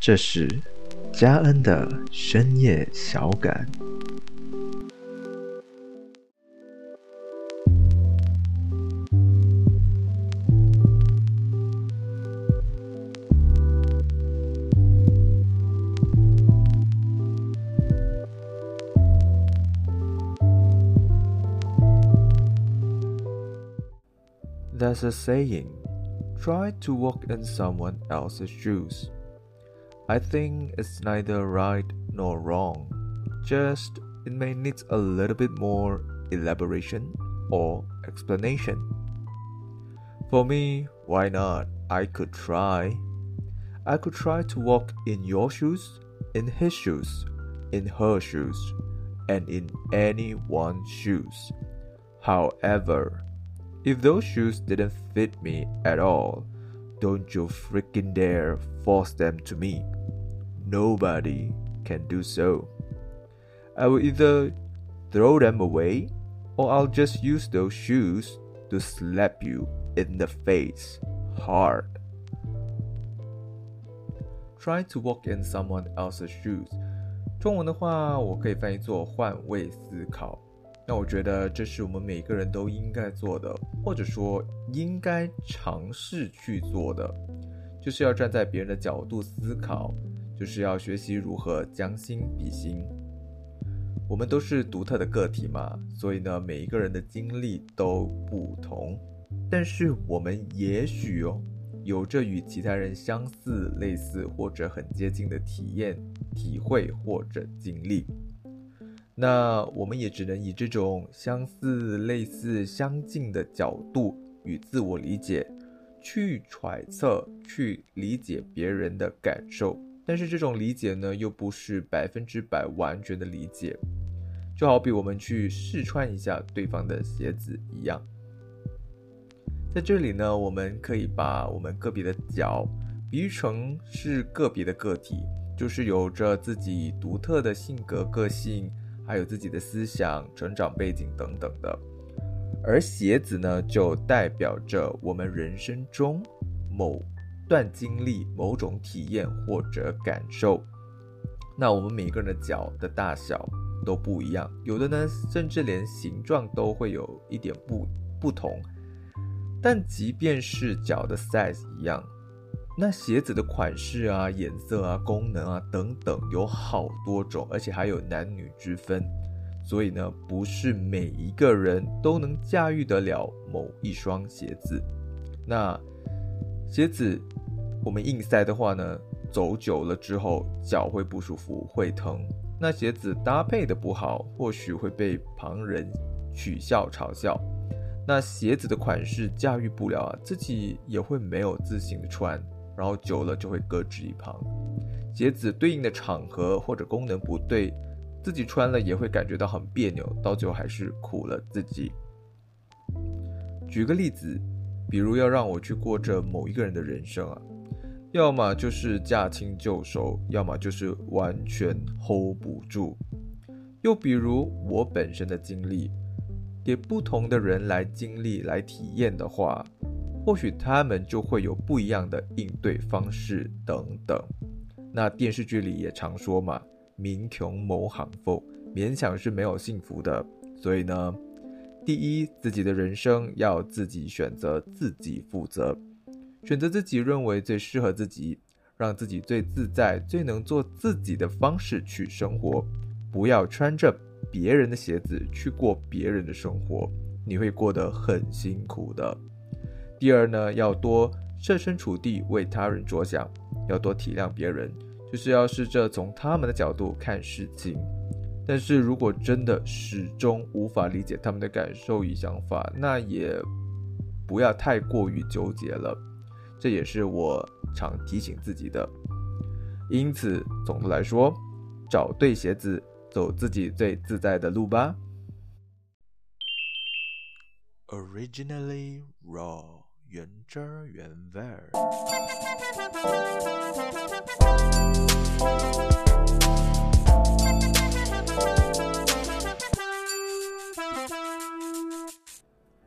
这是嘉恩的深夜小感。There's a saying try to walk in someone else's shoes. I think it's neither right nor wrong, just it may need a little bit more elaboration or explanation. For me, why not? I could try. I could try to walk in your shoes, in his shoes, in her shoes, and in anyone's shoes. However, if those shoes didn't fit me at all, don't you freaking dare force them to me. Nobody can do so. I will either throw them away or I'll just use those shoes to slap you in the face hard. Try to walk in someone else's shoes. 中文的话，我可以翻译作换位思考。 那我觉得这是我们每个人都应该做的，或者说应该尝试去做的，就是要站在别人的角度思考，就是要学习如何将心比心。我们都是独特的个体嘛，所以呢，每一个人的经历都不同，但是我们也许哦，有着与其他人相似、类似或者很接近的体验、体会或者经历。那我们也只能以这种相似、类似、相近的角度与自我理解，去揣测、去理解别人的感受。但是这种理解呢，又不是百分之百完全的理解。就好比我们去试穿一下对方的鞋子一样。在这里呢，我们可以把我们个别的脚比喻成是个别的个体，就是有着自己独特的性格、个性。还有自己的思想、成长背景等等的，而鞋子呢，就代表着我们人生中某段经历、某种体验或者感受。那我们每个人的脚的大小都不一样，有的呢，甚至连形状都会有一点不不同。但即便是脚的 size 一样。那鞋子的款式啊、颜色啊、功能啊等等有好多种，而且还有男女之分，所以呢，不是每一个人都能驾驭得了某一双鞋子。那鞋子我们硬塞的话呢，走久了之后脚会不舒服、会疼。那鞋子搭配的不好，或许会被旁人取笑、嘲笑。那鞋子的款式驾驭不了啊，自己也会没有自信的穿。然后久了就会搁置一旁，鞋子对应的场合或者功能不对，自己穿了也会感觉到很别扭，到最后还是苦了自己。举个例子，比如要让我去过这某一个人的人生啊，要么就是驾轻就熟，要么就是完全 hold 不住。又比如我本身的经历，给不同的人来经历、来体验的话。或许他们就会有不一样的应对方式等等。那电视剧里也常说嘛，“民穷谋行富”，勉强是没有幸福的。所以呢，第一，自己的人生要自己选择，自己负责，选择自己认为最适合自己，让自己最自在、最能做自己的方式去生活，不要穿着别人的鞋子去过别人的生活，你会过得很辛苦的。第二呢，要多设身处地为他人着想，要多体谅别人，就是要试着从他们的角度看事情。但是如果真的始终无法理解他们的感受与想法，那也不要太过于纠结了。这也是我常提醒自己的。因此，总的来说，找对鞋子，走自己最自在的路吧。Originally raw. 原汁儿原味儿。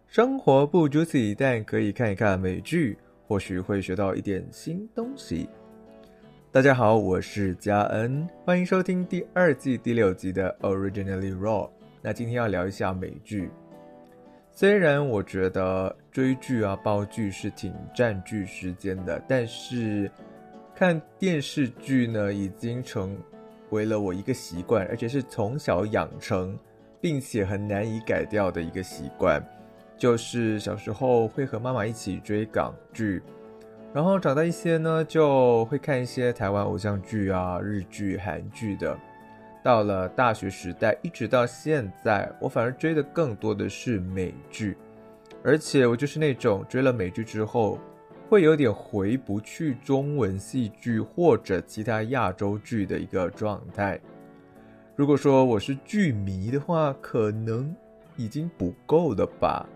生活不 juicy，但可以看一看美剧，或许会学到一点新东西。大家好，我是嘉恩，欢迎收听第二季第六集的 Originally Raw。那今天要聊一下美剧。虽然我觉得追剧啊、煲剧是挺占据时间的，但是看电视剧呢，已经成为了我一个习惯，而且是从小养成，并且很难以改掉的一个习惯。就是小时候会和妈妈一起追港剧，然后长大一些呢，就会看一些台湾偶像剧啊、日剧、韩剧的。到了大学时代，一直到现在，我反而追的更多的是美剧，而且我就是那种追了美剧之后，会有点回不去中文戏剧或者其他亚洲剧的一个状态。如果说我是剧迷的话，可能已经不够了吧？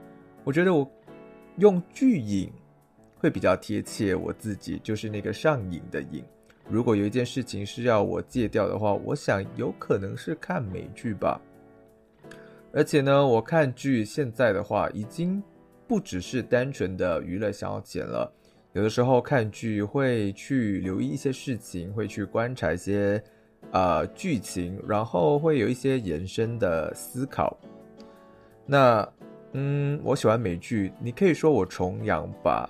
我觉得我用剧瘾会比较贴切，我自己就是那个上瘾的瘾。如果有一件事情是要我戒掉的话，我想有可能是看美剧吧。而且呢，我看剧现在的话，已经不只是单纯的娱乐消遣了。有的时候看剧会去留意一些事情，会去观察一些呃剧情，然后会有一些延伸的思考。那嗯，我喜欢美剧，你可以说我崇洋吧。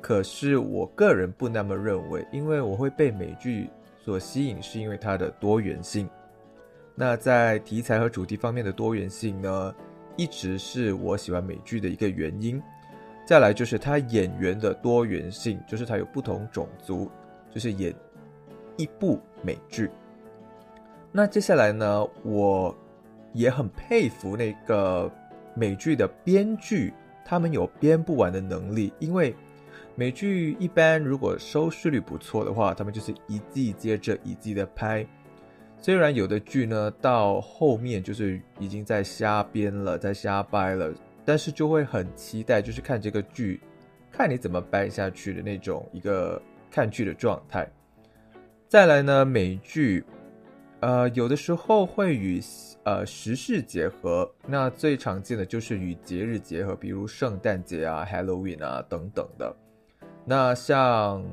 可是我个人不那么认为，因为我会被美剧所吸引，是因为它的多元性。那在题材和主题方面的多元性呢，一直是我喜欢美剧的一个原因。再来就是它演员的多元性，就是它有不同种族，就是演一部美剧。那接下来呢，我也很佩服那个美剧的编剧，他们有编不完的能力，因为。美剧一般如果收视率不错的话，他们就是一季接着一季的拍。虽然有的剧呢到后面就是已经在瞎编了，在瞎掰了，但是就会很期待，就是看这个剧，看你怎么掰下去的那种一个看剧的状态。再来呢，美剧，呃，有的时候会与呃时事结合，那最常见的就是与节日结合，比如圣诞节啊、Halloween 啊等等的。那像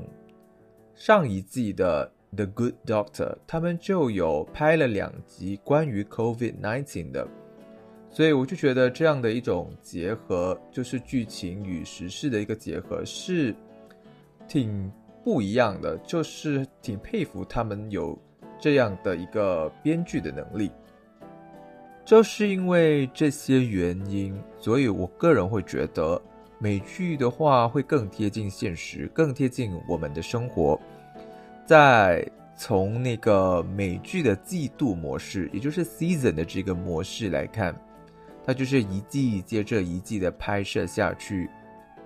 上一季的《The Good Doctor》，他们就有拍了两集关于 COVID-19 的，所以我就觉得这样的一种结合，就是剧情与时事的一个结合，是挺不一样的，就是挺佩服他们有这样的一个编剧的能力。就是因为这些原因，所以我个人会觉得。美剧的话会更贴近现实，更贴近我们的生活。再从那个美剧的季度模式，也就是 season 的这个模式来看，它就是一季接着一季的拍摄下去，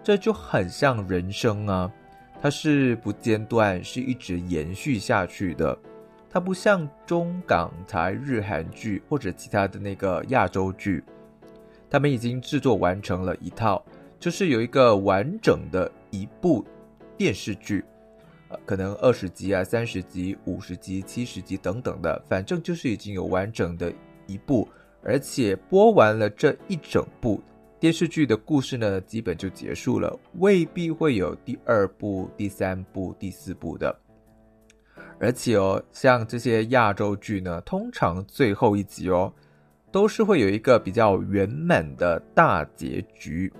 这就很像人生啊，它是不间断，是一直延续下去的。它不像中港台日韩剧或者其他的那个亚洲剧，他们已经制作完成了一套。就是有一个完整的一部电视剧，呃，可能二十集啊、三十集、五十集、七十集等等的，反正就是已经有完整的一部，而且播完了这一整部电视剧的故事呢，基本就结束了，未必会有第二部、第三部、第四部的。而且哦，像这些亚洲剧呢，通常最后一集哦，都是会有一个比较圆满的大结局。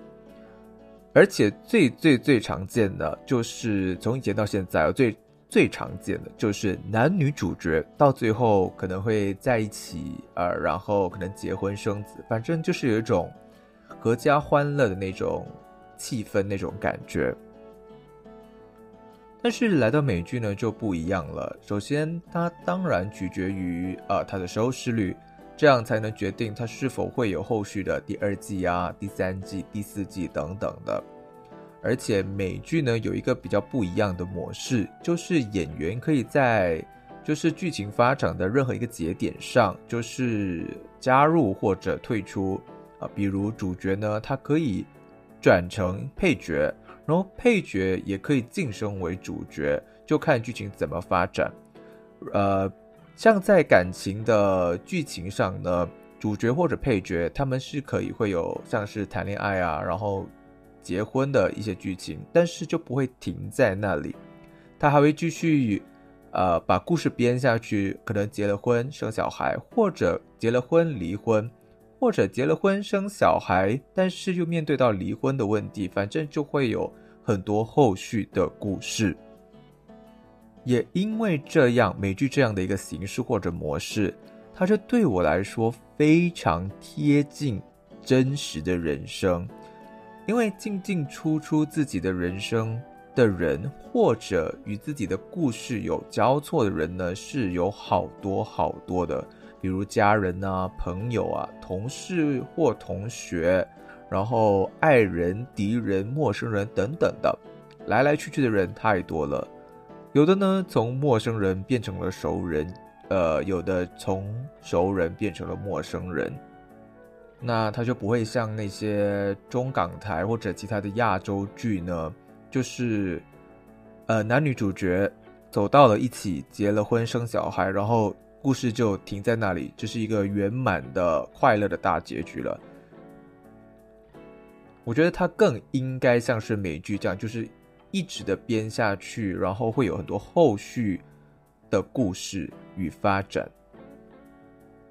而且最最最常见的就是从以前到现在，最最常见的就是男女主角到最后可能会在一起，呃，然后可能结婚生子，反正就是有一种阖家欢乐的那种气氛、那种感觉。但是来到美剧呢就不一样了，首先它当然取决于呃它的收视率。这样才能决定它是否会有后续的第二季啊、第三季、第四季等等的。而且美剧呢有一个比较不一样的模式，就是演员可以在就是剧情发展的任何一个节点上，就是加入或者退出啊。比如主角呢，他可以转成配角，然后配角也可以晋升为主角，就看剧情怎么发展。呃。像在感情的剧情上呢，主角或者配角他们是可以会有像是谈恋爱啊，然后结婚的一些剧情，但是就不会停在那里，他还会继续呃，把故事编下去，可能结了婚生小孩，或者结了婚离婚，或者结了婚生小孩，但是又面对到离婚的问题，反正就会有很多后续的故事。也因为这样，美剧这样的一个形式或者模式，它就对我来说非常贴近真实的人生，因为进进出出自己的人生。的人，或者与自己的故事有交错的人呢，是有好多好多的，比如家人啊、朋友啊、同事或同学，然后爱人、敌人、陌生人等等的，来来去去的人太多了。有的呢，从陌生人变成了熟人，呃，有的从熟人变成了陌生人，那他就不会像那些中港台或者其他的亚洲剧呢。就是，呃，男女主角走到了一起，结了婚，生小孩，然后故事就停在那里，这是一个圆满的、快乐的大结局了。我觉得它更应该像是美剧这样，就是一直的编下去，然后会有很多后续的故事与发展。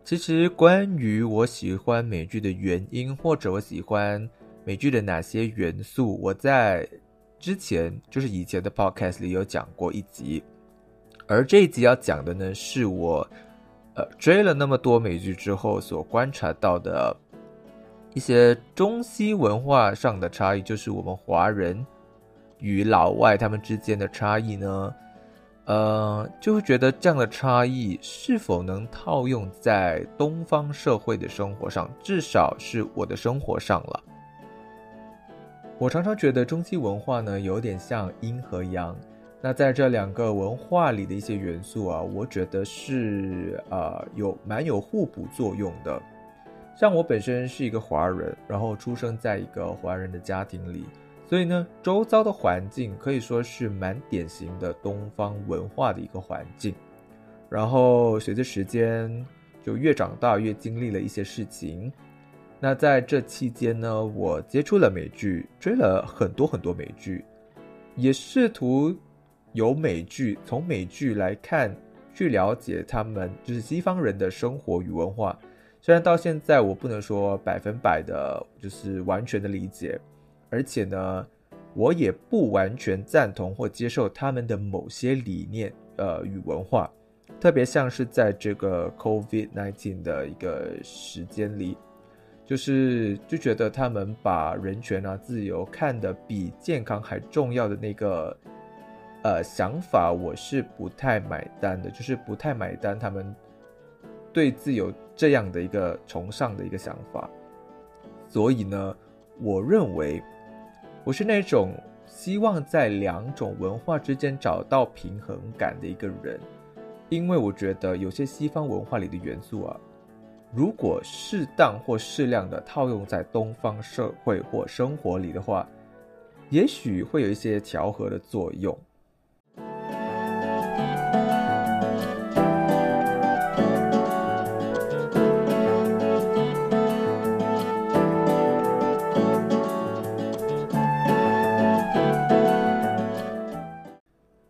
其实，关于我喜欢美剧的原因，或者我喜欢美剧的哪些元素，我在。之前就是以前的 podcast 里有讲过一集，而这一集要讲的呢，是我呃追了那么多美剧之后所观察到的一些中西文化上的差异，就是我们华人与老外他们之间的差异呢，呃，就会觉得这样的差异是否能套用在东方社会的生活上，至少是我的生活上了。我常常觉得中西文化呢有点像阴和阳，那在这两个文化里的一些元素啊，我觉得是啊有蛮有互补作用的。像我本身是一个华人，然后出生在一个华人的家庭里，所以呢，周遭的环境可以说是蛮典型的东方文化的一个环境。然后随着时间，就越长大越经历了一些事情。那在这期间呢，我接触了美剧，追了很多很多美剧，也试图由美剧从美剧来看，去了解他们就是西方人的生活与文化。虽然到现在我不能说百分百的，就是完全的理解，而且呢，我也不完全赞同或接受他们的某些理念，呃，与文化，特别像是在这个 COVID-19 的一个时间里。就是就觉得他们把人权啊、自由看得比健康还重要的那个呃想法，我是不太买单的。就是不太买单他们对自由这样的一个崇尚的一个想法。所以呢，我认为我是那种希望在两种文化之间找到平衡感的一个人，因为我觉得有些西方文化里的元素啊。如果适当或适量的套用在东方社会或生活里的话，也许会有一些调和的作用。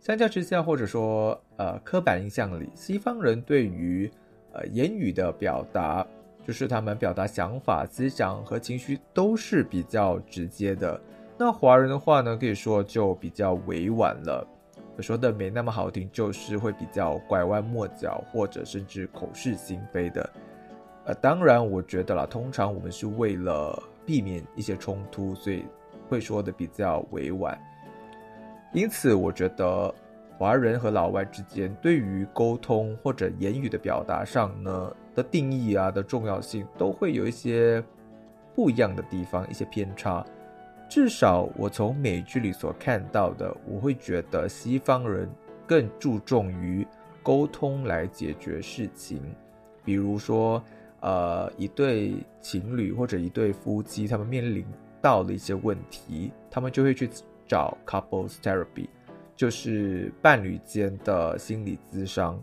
相较之下，或者说，呃，刻板印象里，西方人对于呃，言语的表达就是他们表达想法、思想和情绪都是比较直接的。那华人的话呢，可以说就比较委婉了。说的没那么好听，就是会比较拐弯抹角，或者甚至口是心非的。呃，当然，我觉得啦，通常我们是为了避免一些冲突，所以会说的比较委婉。因此，我觉得。华人和老外之间对于沟通或者言语的表达上呢的定义啊的重要性，都会有一些不一样的地方，一些偏差。至少我从美剧里所看到的，我会觉得西方人更注重于沟通来解决事情。比如说，呃，一对情侣或者一对夫妻，他们面临到了一些问题，他们就会去找 couples therapy。就是伴侣间的心理咨商，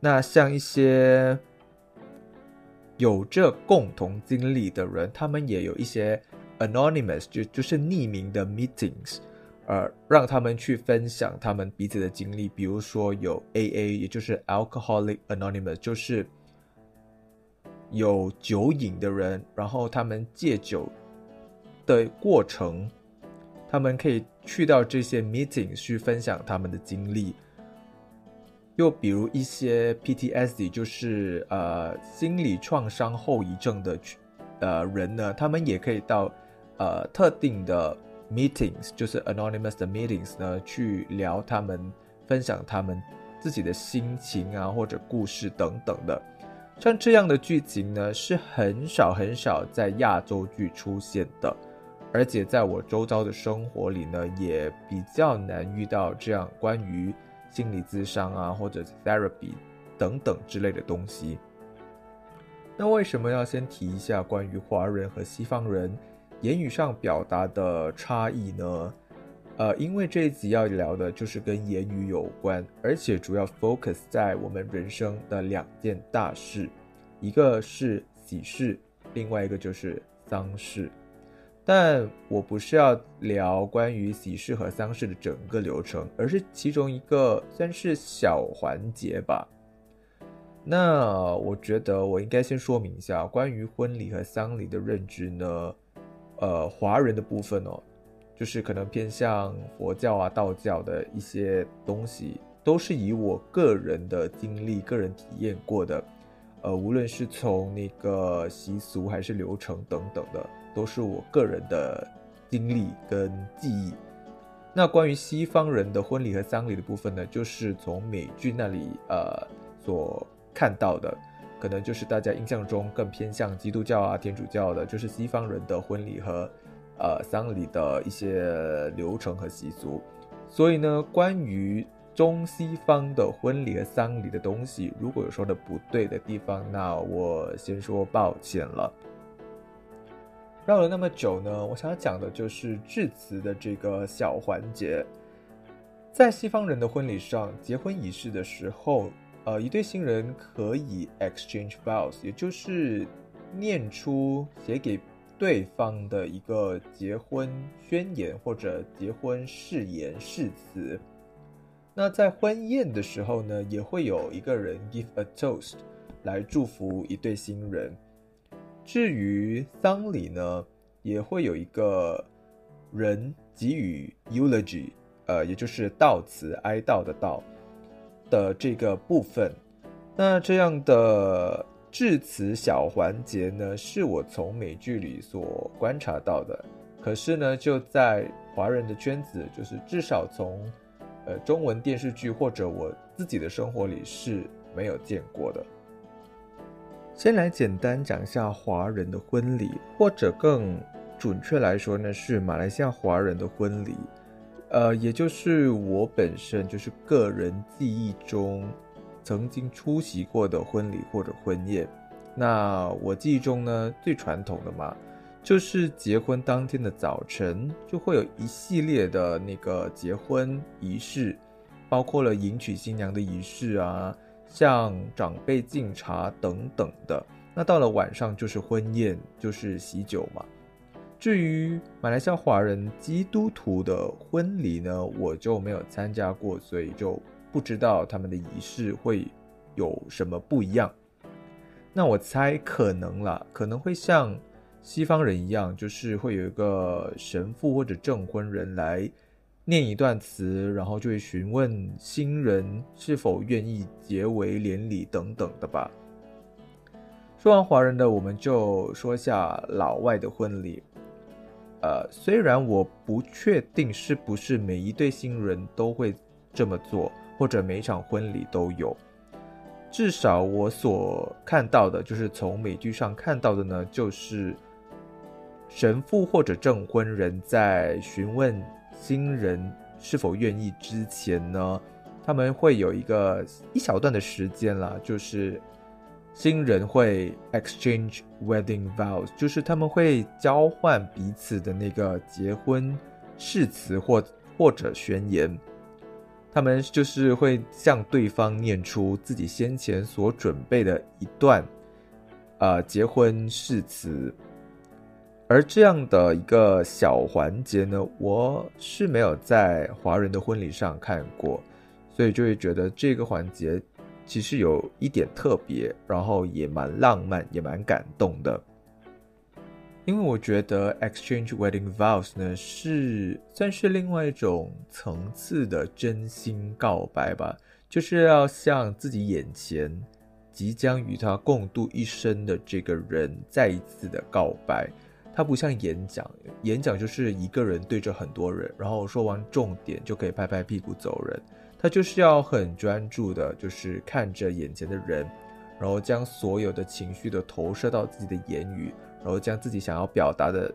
那像一些有着共同经历的人，他们也有一些 anonymous，就就是匿名的 meetings，呃，让他们去分享他们彼此的经历，比如说有 AA，也就是 Alcoholic Anonymous，就是有酒瘾的人，然后他们戒酒的过程，他们可以去到这些 meeting 去分享他们的经历。又比如一些 PTSD，就是呃心理创伤后遗症的呃人呢，他们也可以到呃特定的。Meetings 就是 anonymous 的 meetings 呢，去聊他们分享他们自己的心情啊，或者故事等等的。像这样的剧情呢，是很少很少在亚洲剧出现的，而且在我周遭的生活里呢，也比较难遇到这样关于心理咨商啊，或者 therapy 等等之类的东西。那为什么要先提一下关于华人和西方人？言语上表达的差异呢？呃，因为这一集要聊的就是跟言语有关，而且主要 focus 在我们人生的两件大事，一个是喜事，另外一个就是丧事。但我不是要聊关于喜事和丧事的整个流程，而是其中一个算是小环节吧。那我觉得我应该先说明一下关于婚礼和丧礼的认知呢。呃，华人的部分哦，就是可能偏向佛教啊、道教的一些东西，都是以我个人的经历、个人体验过的。呃，无论是从那个习俗还是流程等等的，都是我个人的经历跟记忆。那关于西方人的婚礼和丧礼的部分呢，就是从美剧那里呃所看到的。可能就是大家印象中更偏向基督教啊、天主教的，就是西方人的婚礼和，呃，丧礼的一些流程和习俗。所以呢，关于中西方的婚礼和丧礼的东西，如果有说的不对的地方，那我先说抱歉了。绕了那么久呢，我想要讲的就是致辞的这个小环节。在西方人的婚礼上，结婚仪式的时候。呃，一对新人可以 exchange vows，也就是念出写给对方的一个结婚宣言或者结婚誓言誓词。那在婚宴的时候呢，也会有一个人 give a toast 来祝福一对新人。至于丧礼呢，也会有一个人给予 eulogy，呃，也就是悼词哀悼的悼。的这个部分，那这样的致辞小环节呢，是我从美剧里所观察到的。可是呢，就在华人的圈子，就是至少从呃中文电视剧或者我自己的生活里是没有见过的。先来简单讲一下华人的婚礼，或者更准确来说呢，是马来西亚华人的婚礼。呃，也就是我本身就是个人记忆中曾经出席过的婚礼或者婚宴。那我记忆中呢，最传统的嘛，就是结婚当天的早晨就会有一系列的那个结婚仪式，包括了迎娶新娘的仪式啊，向长辈敬茶等等的。那到了晚上就是婚宴，就是喜酒嘛。至于马来西亚华人基督徒的婚礼呢，我就没有参加过，所以就不知道他们的仪式会有什么不一样。那我猜可能啦，可能会像西方人一样，就是会有一个神父或者证婚人来念一段词，然后就会询问新人是否愿意结为连理等等的吧。说完华人的，我们就说下老外的婚礼。呃，虽然我不确定是不是每一对新人都会这么做，或者每一场婚礼都有，至少我所看到的，就是从美剧上看到的呢，就是神父或者证婚人在询问新人是否愿意之前呢，他们会有一个一小段的时间啦，就是。新人会 exchange wedding vows，就是他们会交换彼此的那个结婚誓词或或者宣言，他们就是会向对方念出自己先前所准备的一段，呃，结婚誓词。而这样的一个小环节呢，我是没有在华人的婚礼上看过，所以就会觉得这个环节其实有一点特别，然后也蛮浪漫，也蛮感动的。因为我觉得 exchange wedding vows 呢是算是另外一种层次的真心告白吧，就是要向自己眼前即将与他共度一生的这个人再一次的告白。它不像演讲，演讲就是一个人对着很多人，然后说完重点就可以拍拍屁股走人。他就是要很专注的，就是看着眼前的人，然后将所有的情绪都投射到自己的言语，然后将自己想要表达的，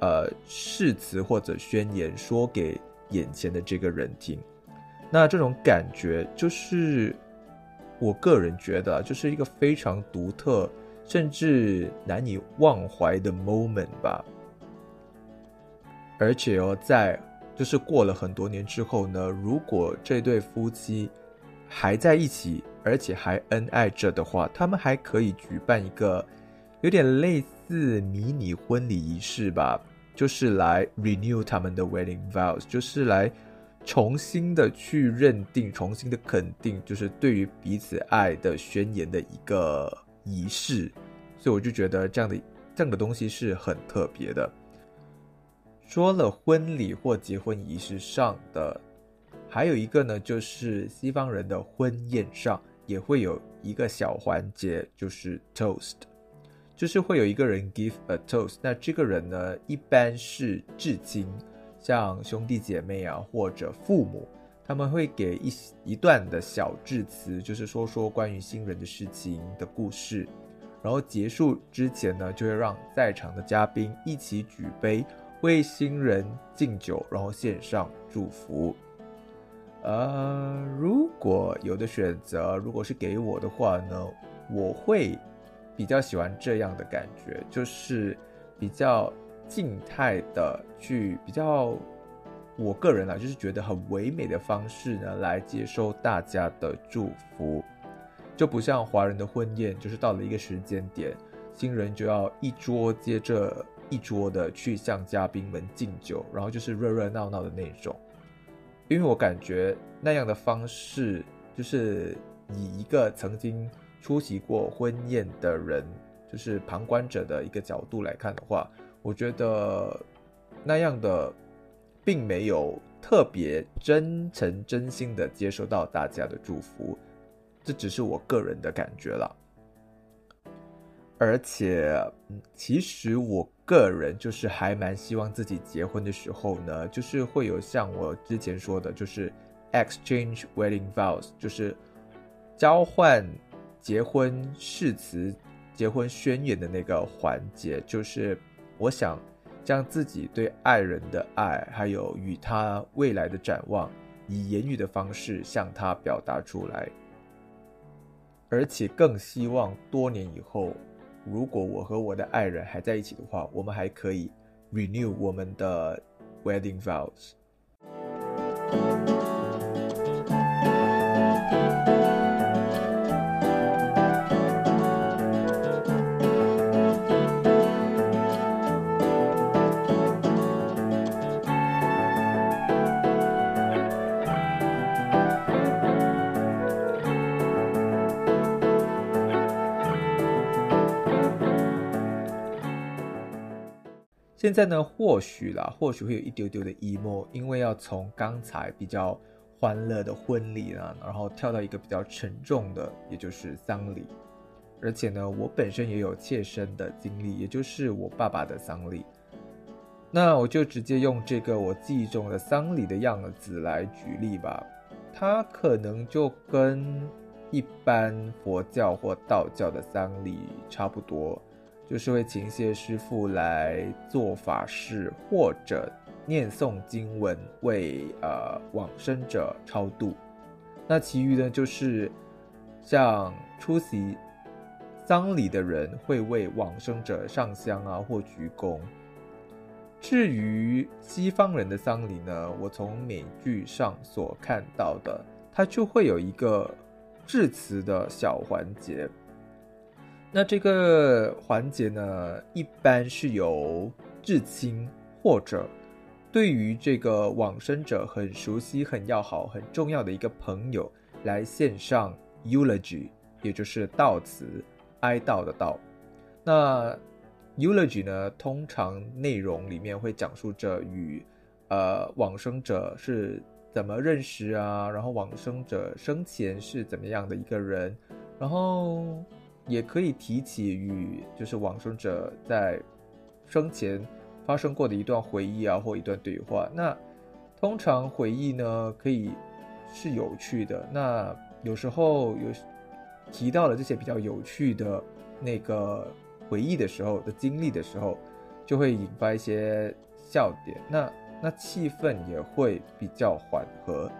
呃，誓词或者宣言说给眼前的这个人听。那这种感觉就是我个人觉得，就是一个非常独特。甚至难以忘怀的 moment 吧。而且哦，在就是过了很多年之后呢，如果这对夫妻还在一起，而且还恩爱着的话，他们还可以举办一个有点类似迷你婚礼仪式吧，就是来 renew 他们的 wedding vows，就是来重新的去认定、重新的肯定，就是对于彼此爱的宣言的一个。仪式，所以我就觉得这样的这样的东西是很特别的。说了婚礼或结婚仪式上的，还有一个呢，就是西方人的婚宴上也会有一个小环节，就是 toast，就是会有一个人 give a toast。那这个人呢，一般是至亲，像兄弟姐妹啊，或者父母。他们会给一一段的小致辞，就是说说关于新人的事情的故事，然后结束之前呢，就会让在场的嘉宾一起举杯为新人敬酒，然后献上祝福。呃，如果有的选择，如果是给我的话呢，我会比较喜欢这样的感觉，就是比较静态的去比较。我个人啊，就是觉得很唯美的方式呢，来接收大家的祝福，就不像华人的婚宴，就是到了一个时间点，新人就要一桌接着一桌的去向嘉宾们敬酒，然后就是热热闹闹的那种。因为我感觉那样的方式，就是以一个曾经出席过婚宴的人，就是旁观者的一个角度来看的话，我觉得那样的。并没有特别真诚真心的接收到大家的祝福，这只是我个人的感觉了。而且，其实我个人就是还蛮希望自己结婚的时候呢，就是会有像我之前说的，就是 exchange wedding vows，就是交换结婚誓词、结婚宣言的那个环节，就是我想。将自己对爱人的爱，还有与他未来的展望，以言语的方式向他表达出来。而且更希望多年以后，如果我和我的爱人还在一起的话，我们还可以 renew 我们的 wedding vows。现在呢，或许啦，或许会有一丢丢的 emo，因为要从刚才比较欢乐的婚礼啊，然后跳到一个比较沉重的，也就是丧礼。而且呢，我本身也有切身的经历，也就是我爸爸的丧礼。那我就直接用这个我记忆中的丧礼的样子来举例吧。它可能就跟一般佛教或道教的丧礼差不多。就是会请一些师傅来做法事，或者念诵经文为呃往生者超度。那其余呢，就是像出席丧礼的人会为往生者上香啊或鞠躬。至于西方人的丧礼呢，我从美剧上所看到的，它就会有一个致辞的小环节。那这个环节呢，一般是由至亲或者对于这个往生者很熟悉、很要好、很重要的一个朋友来献上 eulogy，也就是悼词、哀悼的悼。那 eulogy 呢，通常内容里面会讲述着与呃往生者是怎么认识啊，然后往生者生前是怎么样的一个人，然后。也可以提起与就是往生者在生前发生过的一段回忆啊，或一段对话。那通常回忆呢，可以是有趣的。那有时候有提到了这些比较有趣的那个回忆的时候的经历的时候，就会引发一些笑点。那那气氛也会比较缓和。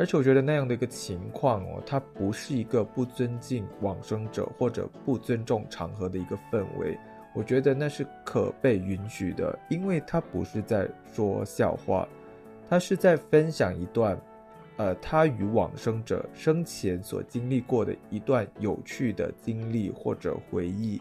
而且我觉得那样的一个情况哦，它不是一个不尊敬往生者或者不尊重场合的一个氛围。我觉得那是可被允许的，因为他不是在说笑话，他是在分享一段，呃，他与往生者生前所经历过的一段有趣的经历或者回忆。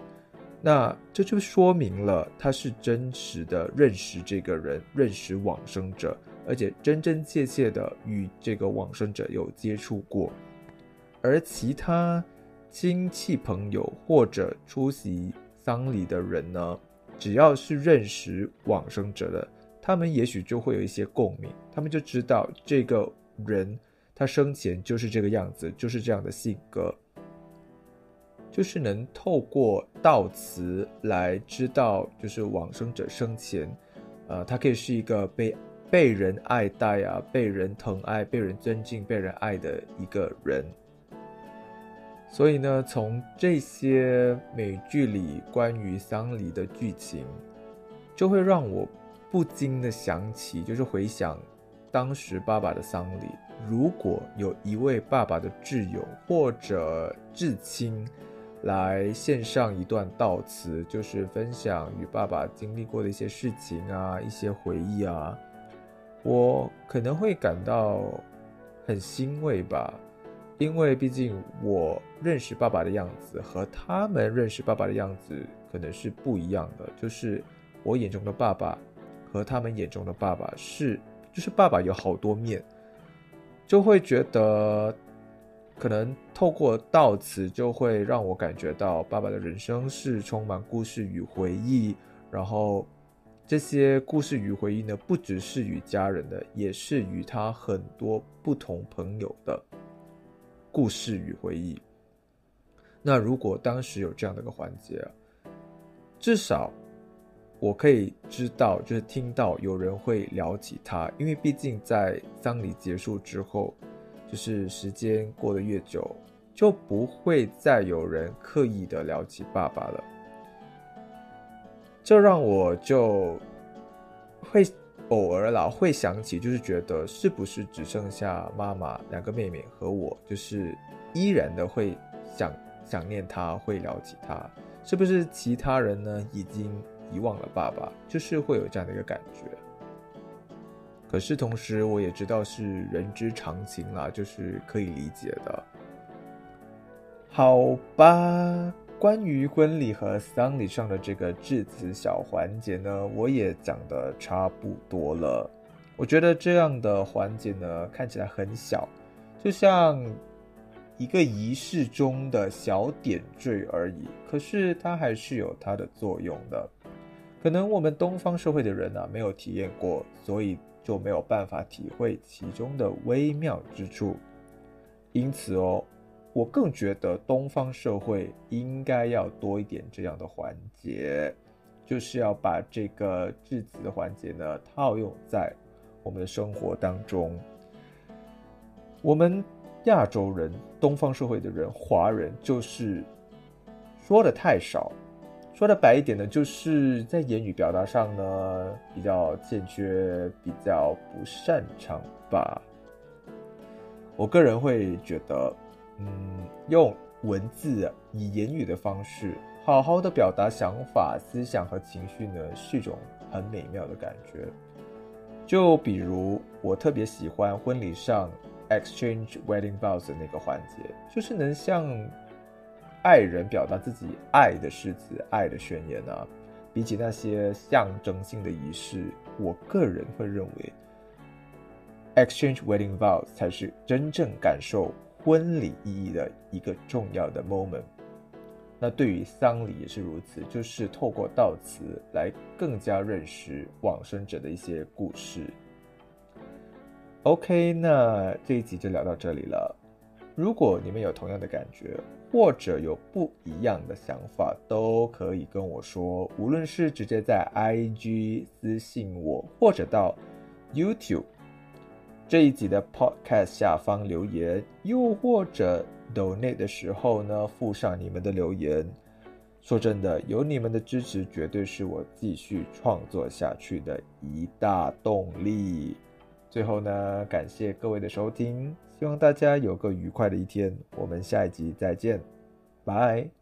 那这就说明了他是真实的认识这个人，认识往生者。而且真真切切的与这个往生者有接触过，而其他亲戚朋友或者出席丧礼的人呢，只要是认识往生者的，他们也许就会有一些共鸣，他们就知道这个人他生前就是这个样子，就是这样的性格，就是能透过悼词来知道，就是往生者生前，呃，他可以是一个被。被人爱戴啊，被人疼爱、被人尊敬、被人爱的一个人。所以呢，从这些美剧里关于丧礼的剧情，就会让我不禁的想起，就是回想当时爸爸的丧礼，如果有一位爸爸的挚友或者至亲来献上一段悼词，就是分享与爸爸经历过的一些事情啊，一些回忆啊。我可能会感到很欣慰吧，因为毕竟我认识爸爸的样子和他们认识爸爸的样子可能是不一样的。就是我眼中的爸爸和他们眼中的爸爸是，就是爸爸有好多面，就会觉得可能透过悼词就会让我感觉到爸爸的人生是充满故事与回忆，然后。这些故事与回忆呢，不只是与家人的，也是与他很多不同朋友的故事与回忆。那如果当时有这样的一个环节，至少我可以知道，就是听到有人会聊起他，因为毕竟在丧礼结束之后，就是时间过得越久，就不会再有人刻意的聊起爸爸了。这让我就会偶尔啦，会想起，就是觉得是不是只剩下妈妈、两个妹妹和我，就是依然的会想想念他，会聊起他，是不是其他人呢已经遗忘了爸爸？就是会有这样的一个感觉。可是同时，我也知道是人之常情啦，就是可以理解的。好吧。关于婚礼和丧礼上的这个致辞小环节呢，我也讲的差不多了。我觉得这样的环节呢，看起来很小，就像一个仪式中的小点缀而已。可是它还是有它的作用的。可能我们东方社会的人呢，没有体验过，所以就没有办法体会其中的微妙之处。因此哦。我更觉得东方社会应该要多一点这样的环节，就是要把这个致辞的环节呢套用在我们的生活当中。我们亚洲人、东方社会的人、华人，就是说的太少，说的白一点呢，就是在言语表达上呢比较欠缺，比较不擅长吧。我个人会觉得。嗯，用文字以言语的方式，好好的表达想法、思想和情绪呢，是一种很美妙的感觉。就比如，我特别喜欢婚礼上 exchange wedding vows 的那个环节，就是能向爱人表达自己爱的誓词、爱的宣言啊。比起那些象征性的仪式，我个人会认为，exchange wedding vows 才是真正感受婚礼意义的一个重要的 moment。那对于丧礼也是如此，就是透过悼词来更加认识往生者的一些故事。OK，那这一集就聊到这里了。如果你们有同样的感觉，或者有不一样的想法，都可以跟我说。无论是直接在 IG 私信我，或者到 YouTube 这一集的 Podcast 下方留言，又或者 Donate 的时候呢，附上你们的留言。说真的，有你们的支持，绝对是我继续创作下去的一大动力。最后呢，感谢各位的收听，希望大家有个愉快的一天。我们下一集再见，拜。